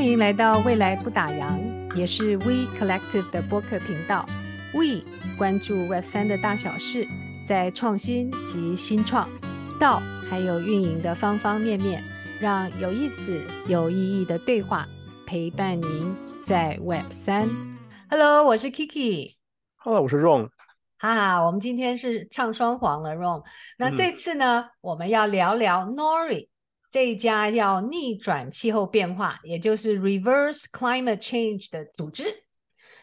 欢迎来到未来不打烊，也是 We Collective 的播客频道。We 关注 Web 三的大小事，在创新及新创道还有运营的方方面面，让有意思、有意义的对话陪伴您在 Web 三。Hello，我是 Kiki。Hello，我是 Ron。哈哈，我们今天是唱双簧了，Ron。那这次呢，嗯、我们要聊聊 Nori。这一家要逆转气候变化，也就是 Reverse Climate Change 的组织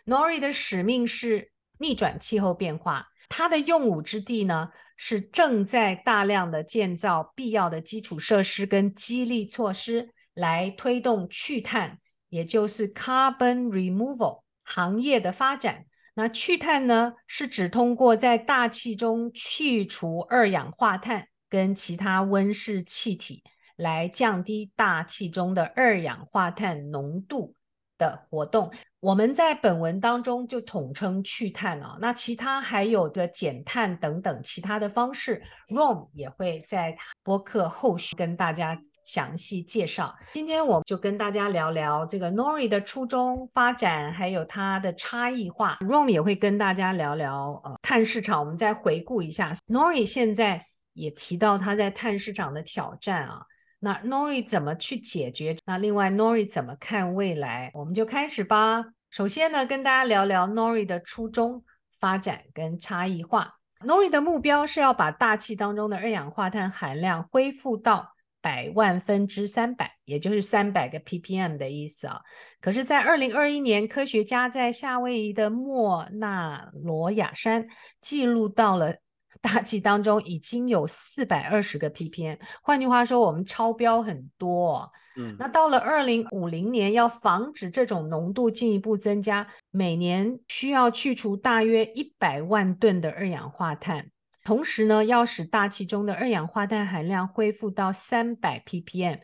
，Nori 的使命是逆转气候变化。它的用武之地呢，是正在大量的建造必要的基础设施跟激励措施，来推动去碳，也就是 Carbon Removal 行业的发展。那去碳呢，是指通过在大气中去除二氧化碳跟其他温室气体。来降低大气中的二氧化碳浓度的活动，我们在本文当中就统称去碳哦。那其他还有的减碳等等其他的方式，Rom 也会在播客后续跟大家详细介绍。今天我就跟大家聊聊这个 Nori 的初衷发展，还有它的差异化。Rom 也会跟大家聊聊呃碳市场。我们再回顾一下，Nori 现在也提到他在碳市场的挑战啊。那 Nori 怎么去解决？那另外 Nori 怎么看未来？我们就开始吧。首先呢，跟大家聊聊 Nori 的初衷、发展跟差异化。Nori 的目标是要把大气当中的二氧化碳含量恢复到百万分之三百，也就是三百个 ppm 的意思啊。可是，在二零二一年，科学家在夏威夷的莫纳罗亚山记录到了。大气当中已经有四百二十个 ppm，换句话说，我们超标很多。嗯，那到了二零五零年，要防止这种浓度进一步增加，每年需要去除大约一百万吨的二氧化碳。同时呢，要使大气中的二氧化碳含量恢复到三百 ppm，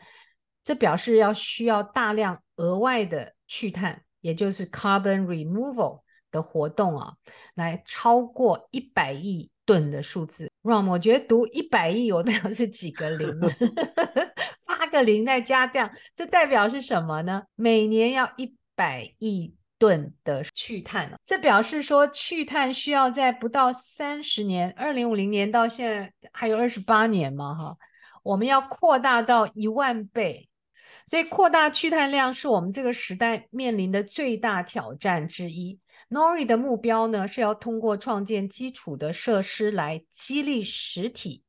这表示要需要大量额外的去碳，也就是 carbon removal 的活动啊，来超过一百亿。吨的数字，ROM，我觉得读一百亿，我代表是几个零？八个零再加掉，这代表是什么呢？每年要一百亿吨的去碳，这表示说去碳需要在不到三十年，二零五零年到现在还有二十八年嘛，哈，我们要扩大到一万倍，所以扩大去碳量是我们这个时代面临的最大挑战之一。Nori 的目标呢，是要通过创建基础的设施来激励实体，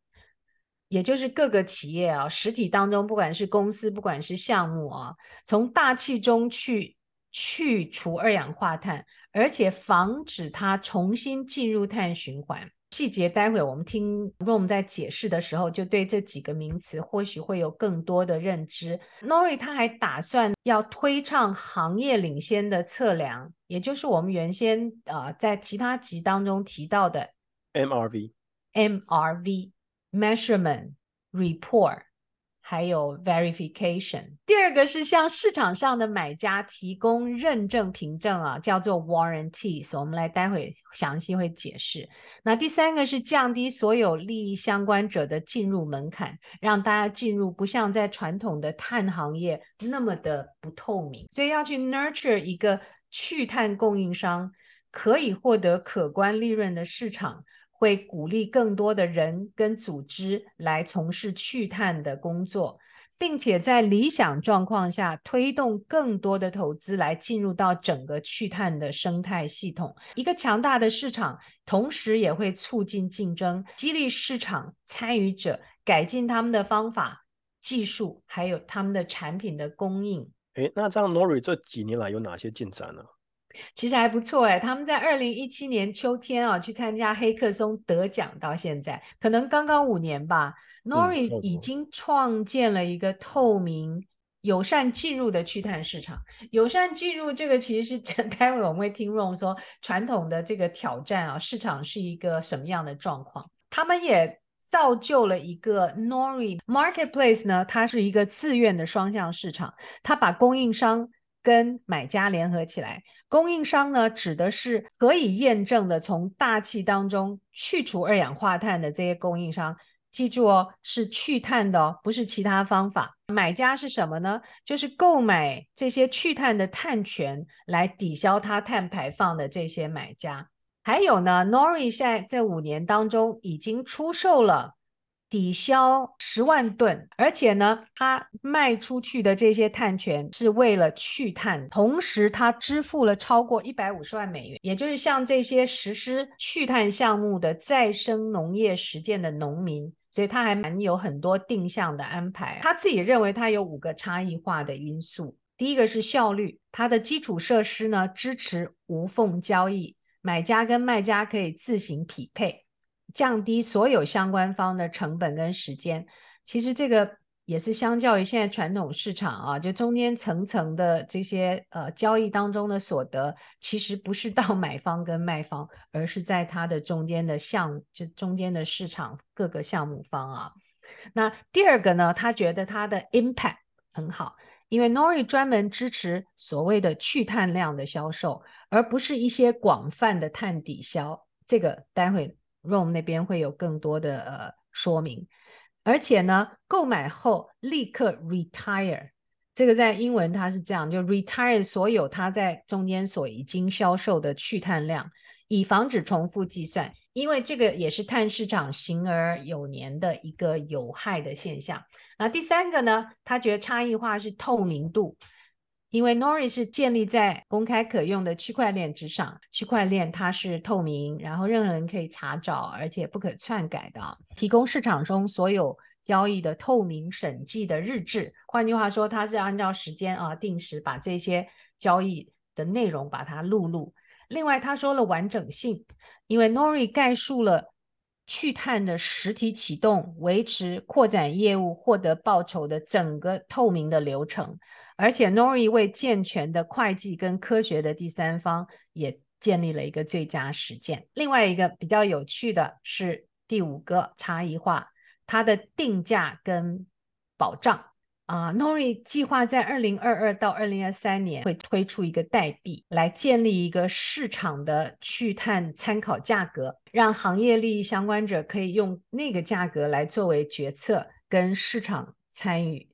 也就是各个企业啊，实体当中不管是公司，不管是项目啊，从大气中去去除二氧化碳，而且防止它重新进入碳循环。细节待会我们听 Rom 在解释的时候，就对这几个名词或许会有更多的认知。Nori 他还打算要推倡行业领先的测量，也就是我们原先啊、呃、在其他集当中提到的 MRV、MRV Measurement Report。还有 verification，第二个是向市场上的买家提供认证凭证啊，叫做 warranties。我们来待会详细会解释。那第三个是降低所有利益相关者的进入门槛，让大家进入不像在传统的碳行业那么的不透明。所以要去 nurture 一个去碳供应商，可以获得可观利润的市场。会鼓励更多的人跟组织来从事去碳的工作，并且在理想状况下推动更多的投资来进入到整个去碳的生态系统。一个强大的市场，同时也会促进竞争，激励市场参与者改进他们的方法、技术，还有他们的产品的供应。诶，那这样 Nori 这几年来有哪些进展呢？其实还不错哎，他们在二零一七年秋天啊去参加黑客松得奖，到现在可能刚刚五年吧。Nori 已经创建了一个透明、友善进入的去碳市场。友善进入这个其实是 待会我们会听 Ron 说传统的这个挑战啊，市场是一个什么样的状况？他们也造就了一个 Nori Marketplace 呢，它是一个自愿的双向市场，它把供应商。跟买家联合起来，供应商呢，指的是可以验证的从大气当中去除二氧化碳的这些供应商，记住哦，是去碳的哦，不是其他方法。买家是什么呢？就是购买这些去碳的碳权来抵消它碳排放的这些买家。还有呢，Nori 在这五年当中已经出售了。抵消十万吨，而且呢，他卖出去的这些碳权是为了去碳，同时他支付了超过一百五十万美元，也就是像这些实施去碳项目的再生农业实践的农民，所以他还蛮有很多定向的安排。他自己认为他有五个差异化的因素，第一个是效率，它的基础设施呢支持无缝交易，买家跟卖家可以自行匹配。降低所有相关方的成本跟时间，其实这个也是相较于现在传统市场啊，就中间层层的这些呃交易当中的所得，其实不是到 买方跟卖方，而是在它的中间的项，就中间的市场各个项目方啊。那第二个呢，他觉得它的 impact 很好，因为 Nori 专门支持所谓的去碳量的销售，而不是一些广泛的碳抵消。这个待会。Ron 那边会有更多的呃说明，而且呢，购买后立刻 retire，这个在英文它是这样，就 retire 所有它在中间所已经销售的去碳量，以防止重复计算，因为这个也是碳市场行而有年的一个有害的现象。那第三个呢，他觉得差异化是透明度。因为 Nori 是建立在公开可用的区块链之上，区块链它是透明，然后任何人可以查找，而且不可篡改的，提供市场中所有交易的透明审计的日志。换句话说，它是按照时间啊，定时把这些交易的内容把它录入。另外，他说了完整性，因为 Nori 概述了去碳的实体启动、维持、扩展业务、获得报酬的整个透明的流程。而且，Nori 为健全的会计跟科学的第三方也建立了一个最佳实践。另外一个比较有趣的是第五个差异化，它的定价跟保障啊。Nori 计划在二零二二到二零二三年会推出一个代币，来建立一个市场的去碳参考价格，让行业利益相关者可以用那个价格来作为决策跟市场参与。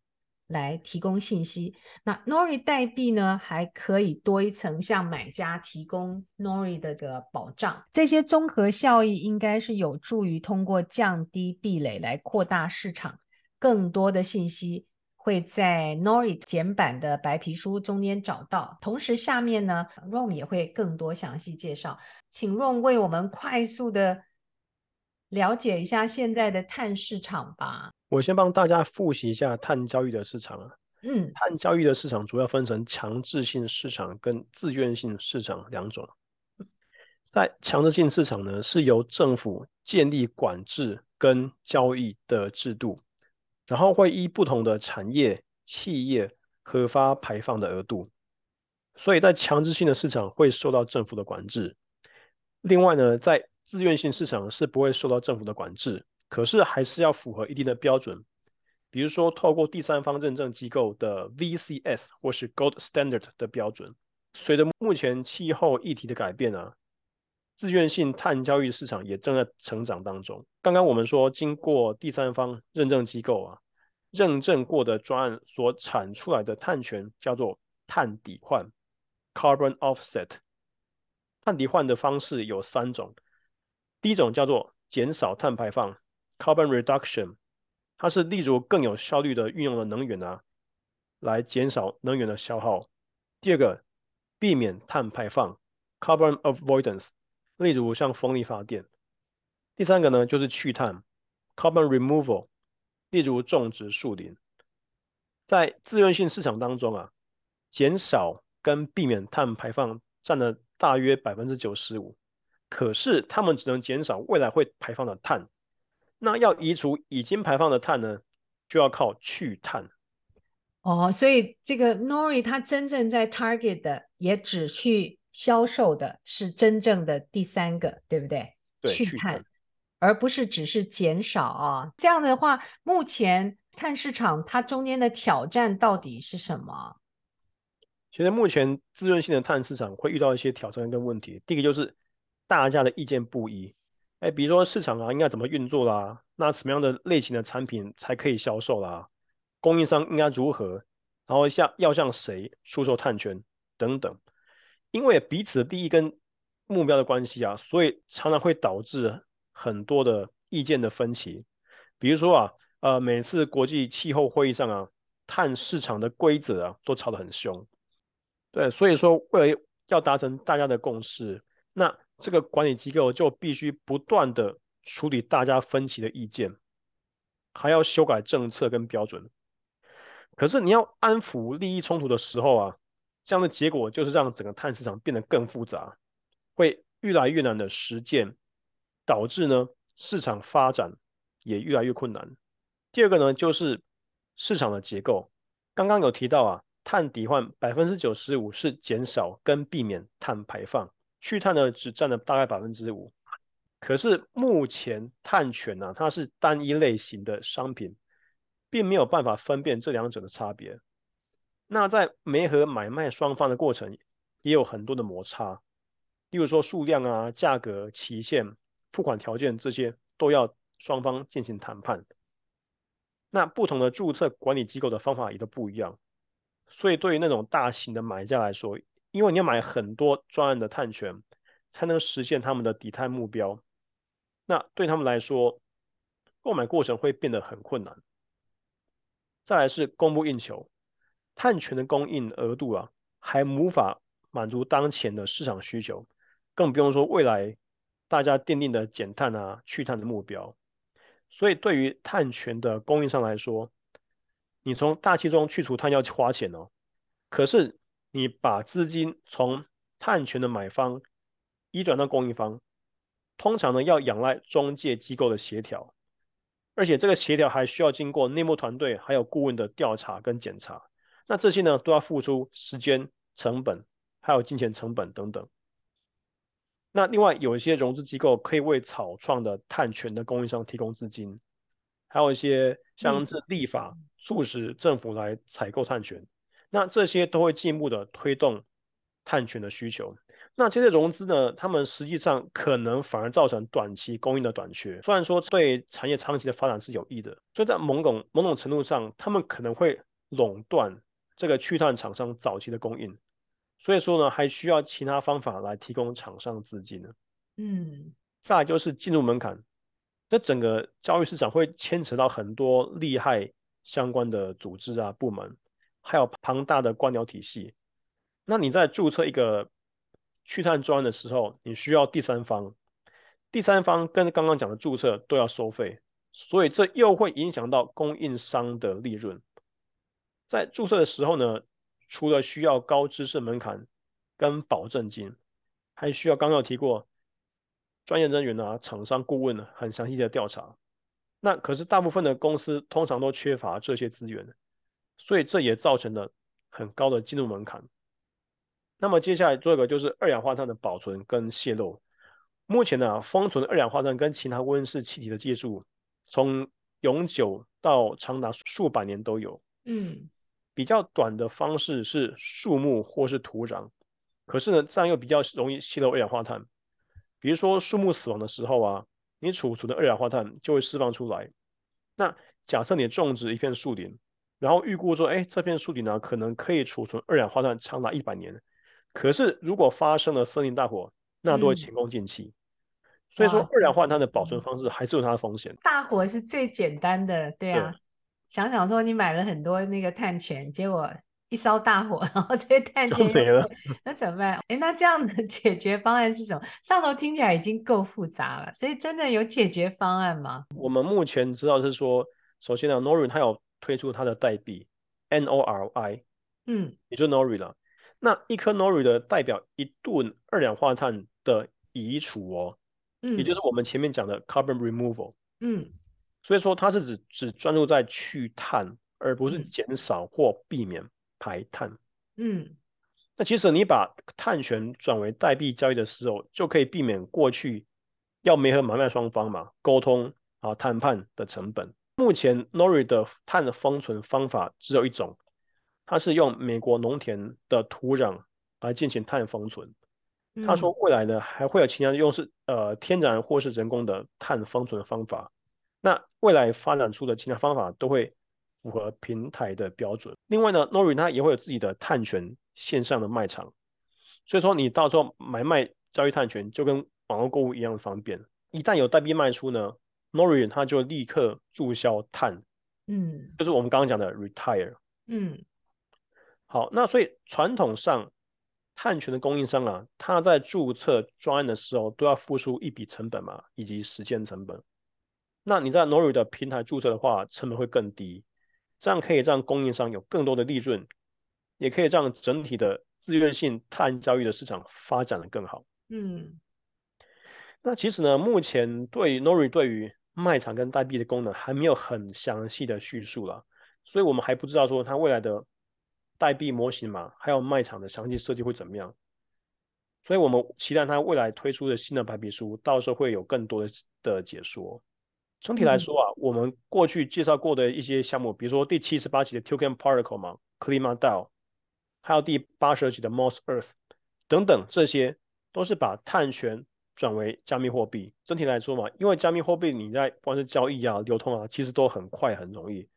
来提供信息。那 Nori 代币呢，还可以多一层向买家提供 Nori 的个保障。这些综合效益应该是有助于通过降低壁垒来扩大市场。更多的信息会在 Nori 简版的白皮书中间找到。同时，下面呢，Rom 也会更多详细介绍。请 Rom 为我们快速的了解一下现在的碳市场吧。我先帮大家复习一下碳交易的市场啊。嗯，碳交易的市场主要分成强制性市场跟自愿性市场两种。在强制性市场呢，是由政府建立管制跟交易的制度，然后会依不同的产业、企业核发排放的额度，所以在强制性的市场会受到政府的管制。另外呢，在自愿性市场是不会受到政府的管制。可是还是要符合一定的标准，比如说透过第三方认证机构的 VCS 或是 Gold Standard 的标准。随着目前气候议题的改变啊，自愿性碳交易市场也正在成长当中。刚刚我们说，经过第三方认证机构啊认证过的专案所产出来的碳权叫做碳抵换 （Carbon Offset）。碳抵换的方式有三种，第一种叫做减少碳排放。Carbon reduction，它是例如更有效率的运用了能源啊，来减少能源的消耗。第二个，避免碳排放，Carbon avoidance，例如像风力发电。第三个呢，就是去碳，Carbon removal，例如种植树林。在自愿性市场当中啊，减少跟避免碳排放占了大约百分之九十五，可是他们只能减少未来会排放的碳。那要移除已经排放的碳呢，就要靠去碳。哦，所以这个 Nori 它真正在 target 的，也只去销售的是真正的第三个，对不对？对，去碳，而不是只是减少啊。这样的话，目前碳市场它中间的挑战到底是什么？其实目前自愿性的碳市场会遇到一些挑战跟问题。第一个就是大家的意见不一。哎，比如说市场啊，应该怎么运作啦？那什么样的类型的产品才可以销售啦？供应商应该如何？然后向要向谁出售碳权等等？因为彼此的利益跟目标的关系啊，所以常常会导致很多的意见的分歧。比如说啊，呃，每次国际气候会议上啊，碳市场的规则啊，都吵得很凶。对，所以说为了要达成大家的共识，那这个管理机构就必须不断的处理大家分歧的意见，还要修改政策跟标准。可是你要安抚利益冲突的时候啊，这样的结果就是让整个碳市场变得更复杂，会越来越难的实践，导致呢市场发展也越来越困难。第二个呢就是市场的结构，刚刚有提到啊，碳抵换百分之九十五是减少跟避免碳排放，去碳呢只占了大概百分之五。可是目前碳权呢，它是单一类型的商品。并没有办法分辨这两者的差别。那在煤和买卖双方的过程，也有很多的摩擦，例如说数量啊、价格、期限、付款条件这些，都要双方进行谈判。那不同的注册管理机构的方法也都不一样，所以对于那种大型的买家来说，因为你要买很多专案的碳权，才能实现他们的底碳目标，那对他们来说，购买过程会变得很困难。再来是供不应求，碳权的供应额度啊，还无法满足当前的市场需求，更不用说未来大家奠定的减碳啊、去碳的目标。所以对于碳权的供应商来说，你从大气中去除碳要花钱哦，可是你把资金从碳权的买方移转到供应方，通常呢要仰赖中介机构的协调。而且这个协调还需要经过内部团队还有顾问的调查跟检查，那这些呢都要付出时间成本，还有金钱成本等等。那另外有一些融资机构可以为草创的碳权的供应商提供资金，还有一些像是立法促使政府来采购碳权，那这些都会进一步的推动碳权的需求。那这些融资呢，他们实际上可能反而造成短期供应的短缺。虽然说对产业长期的发展是有益的，所以在某种某种程度上，他们可能会垄断这个去碳厂商早期的供应。所以说呢，还需要其他方法来提供厂商资金呢。嗯，再来就是进入门槛，这整个交易市场会牵扯到很多利害相关的组织啊、部门，还有庞大的官僚体系。那你在注册一个去碳专案的时候，你需要第三方，第三方跟刚刚讲的注册都要收费，所以这又会影响到供应商的利润。在注册的时候呢，除了需要高知识门槛跟保证金，还需要刚刚有提过专业人员啊、厂商顾问呢很详细的调查。那可是大部分的公司通常都缺乏这些资源，所以这也造成了很高的进入门槛。那么接下来做一个就是二氧化碳的保存跟泄漏。目前呢，封存二氧化碳跟其他温室气体的技术，从永久到长达数百年都有。嗯，比较短的方式是树木或是土壤，可是呢，这样又比较容易吸收二氧化碳。比如说树木死亡的时候啊，你储存的二氧化碳就会释放出来。那假设你种植一片树林，然后预估说，哎，这片树林呢，可能可以储存二氧化碳长达一百年。可是，如果发生了森林大火，那都会前功尽弃。嗯、所以说，二氧化碳的保存方式还是有它的风险。大火是最简单的，对啊。对想想说，你买了很多那个碳权，结果一烧大火，然后这些碳权没了，那怎么办？哎，那这样的 解决方案是什么？上头听起来已经够复杂了，所以真的有解决方案吗？我们目前知道是说，首先呢，Nori 它有推出它的代币 N O R I，嗯，也就 Nori 了。那一颗 Nori 的代表一吨二氧化碳的移除哦，嗯，也就是我们前面讲的 carbon removal，嗯，所以说它是指只专注在去碳，而不是减少或避免排碳，嗯，那其实你把碳权转为代币交易的时候，就可以避免过去要媒合买卖双方嘛沟通啊谈判的成本。目前 Nori 的碳的封存方法只有一种。它是用美国农田的土壤来进行碳封存，他说未来呢还会有其他用是呃天然或是人工的碳封存的方法。那未来发展出的其他方法都会符合平台的标准。另外呢，Nori 它也会有自己的碳权线上的卖场，所以说你到时候买卖交易碳权就跟网络购物一样方便。一旦有代币卖出呢，Nori 它就立刻注销碳，嗯，就是我们刚刚讲的 retire，嗯，好，那所以传统上碳权的供应商啊，他在注册专案的时候都要付出一笔成本嘛，以及时间成本。那你在 Nori 的平台注册的话，成本会更低，这样可以让供应商有更多的利润，也可以让整体的自愿性碳交易的市场发展的更好。嗯，那其实呢，目前对 Nori 对于卖场跟代币的功能还没有很详细的叙述了，所以我们还不知道说它未来的代币模型嘛，还有卖场的详细设计会怎么样。所以我们期待它未来推出的新的白皮书，到时候会有更多的的解说。整体来说啊，嗯、我们过去介绍过的一些项目，比如说第七十八期的 Token Particle 嘛 c l i m a d a o 还有第八十二期的 Moss Earth 等等，这些都是把碳权转为加密货币。整体来说嘛，因为加密货币你在不管是交易啊、流通啊，其实都很快很容易，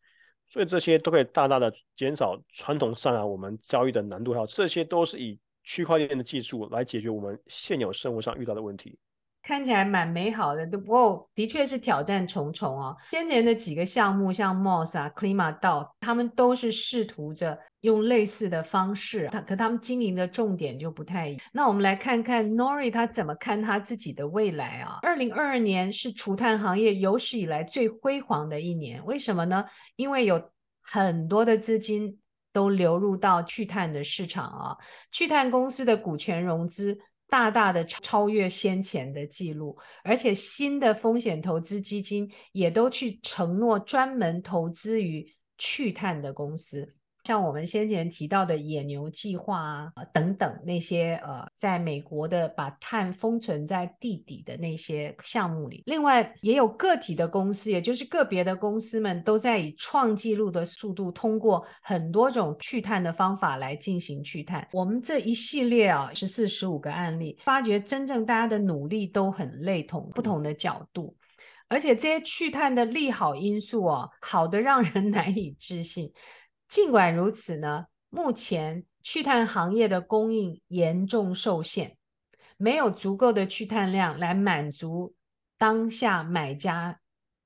所以这些都可以大大的减少传统上啊我们交易的难度，还有这些都是以区块链的技术来解决我们现有生活上遇到的问题。看起来蛮美好的，不过的确是挑战重重哦。先前的几个项目，像 Moss 啊、Klima DAO，他们都是试图着用类似的方式，可他们经营的重点就不太一样。那我们来看看 Nori 他怎么看他自己的未来啊？二零二二年是除碳行业有史以来最辉煌的一年，为什么呢？因为有很多的资金都流入到去碳的市场啊，去碳公司的股权融资。大大的超越先前的记录，而且新的风险投资基金也都去承诺专门投资于去碳的公司。像我们先前提到的野牛计划啊，等等那些呃，在美国的把碳封存在地底的那些项目里，另外也有个体的公司，也就是个别的公司们都在以创纪录的速度，通过很多种去碳的方法来进行去碳。我们这一系列啊，十四十五个案例，发觉真正大家的努力都很类同，不同的角度，而且这些去碳的利好因素啊，好得让人 难以置信。尽管如此呢，目前去碳行业的供应严重受限，没有足够的去碳量来满足当下买家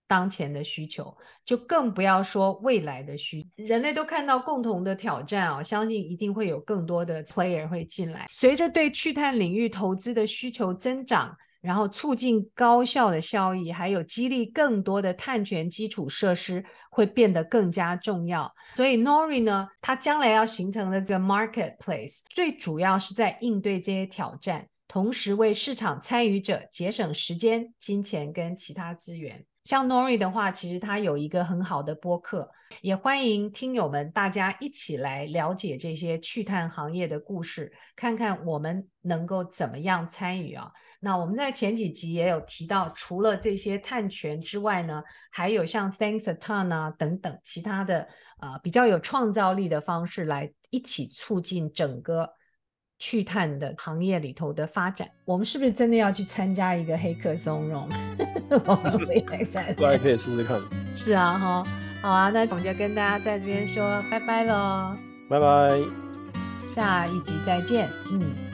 当前的需求，就更不要说未来的需。人类都看到共同的挑战啊，相信一定会有更多的 player 会进来。随着对去碳领域投资的需求增长。然后促进高效的效益，还有激励更多的碳权基础设施会变得更加重要。所以 Nori 呢，它将来要形成的这个 marketplace，最主要是在应对这些挑战，同时为市场参与者节省时间、金钱跟其他资源。像 Nori 的话，其实它有一个很好的播客，也欢迎听友们大家一起来了解这些去碳行业的故事，看看我们能够怎么样参与啊。那我们在前几集也有提到，除了这些碳权之外呢，还有像 Thanks a ton 啊等等其他的呃比较有创造力的方式来一起促进整个去碳的行业里头的发展。我们是不是真的要去参加一个黑客松茸？我们可以可以试试看。是啊，哈，好啊，那我们就跟大家在这边说拜拜喽，拜拜，下一集再见，嗯。